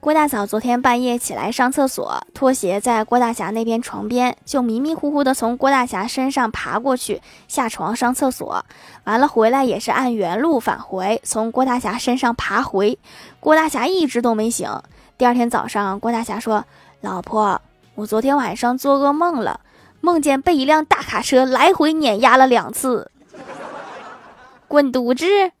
郭大嫂昨天半夜起来上厕所拖鞋在郭大侠那边床边就迷迷糊糊的从郭大侠身上爬过去下床上厕所。完了回来也是按原路返回从郭大侠身上爬回。郭大侠一直都没醒。第二天早上郭大侠说老婆我昨天晚上做噩梦了梦见被一辆大卡车来回碾压了两次。滚犊子！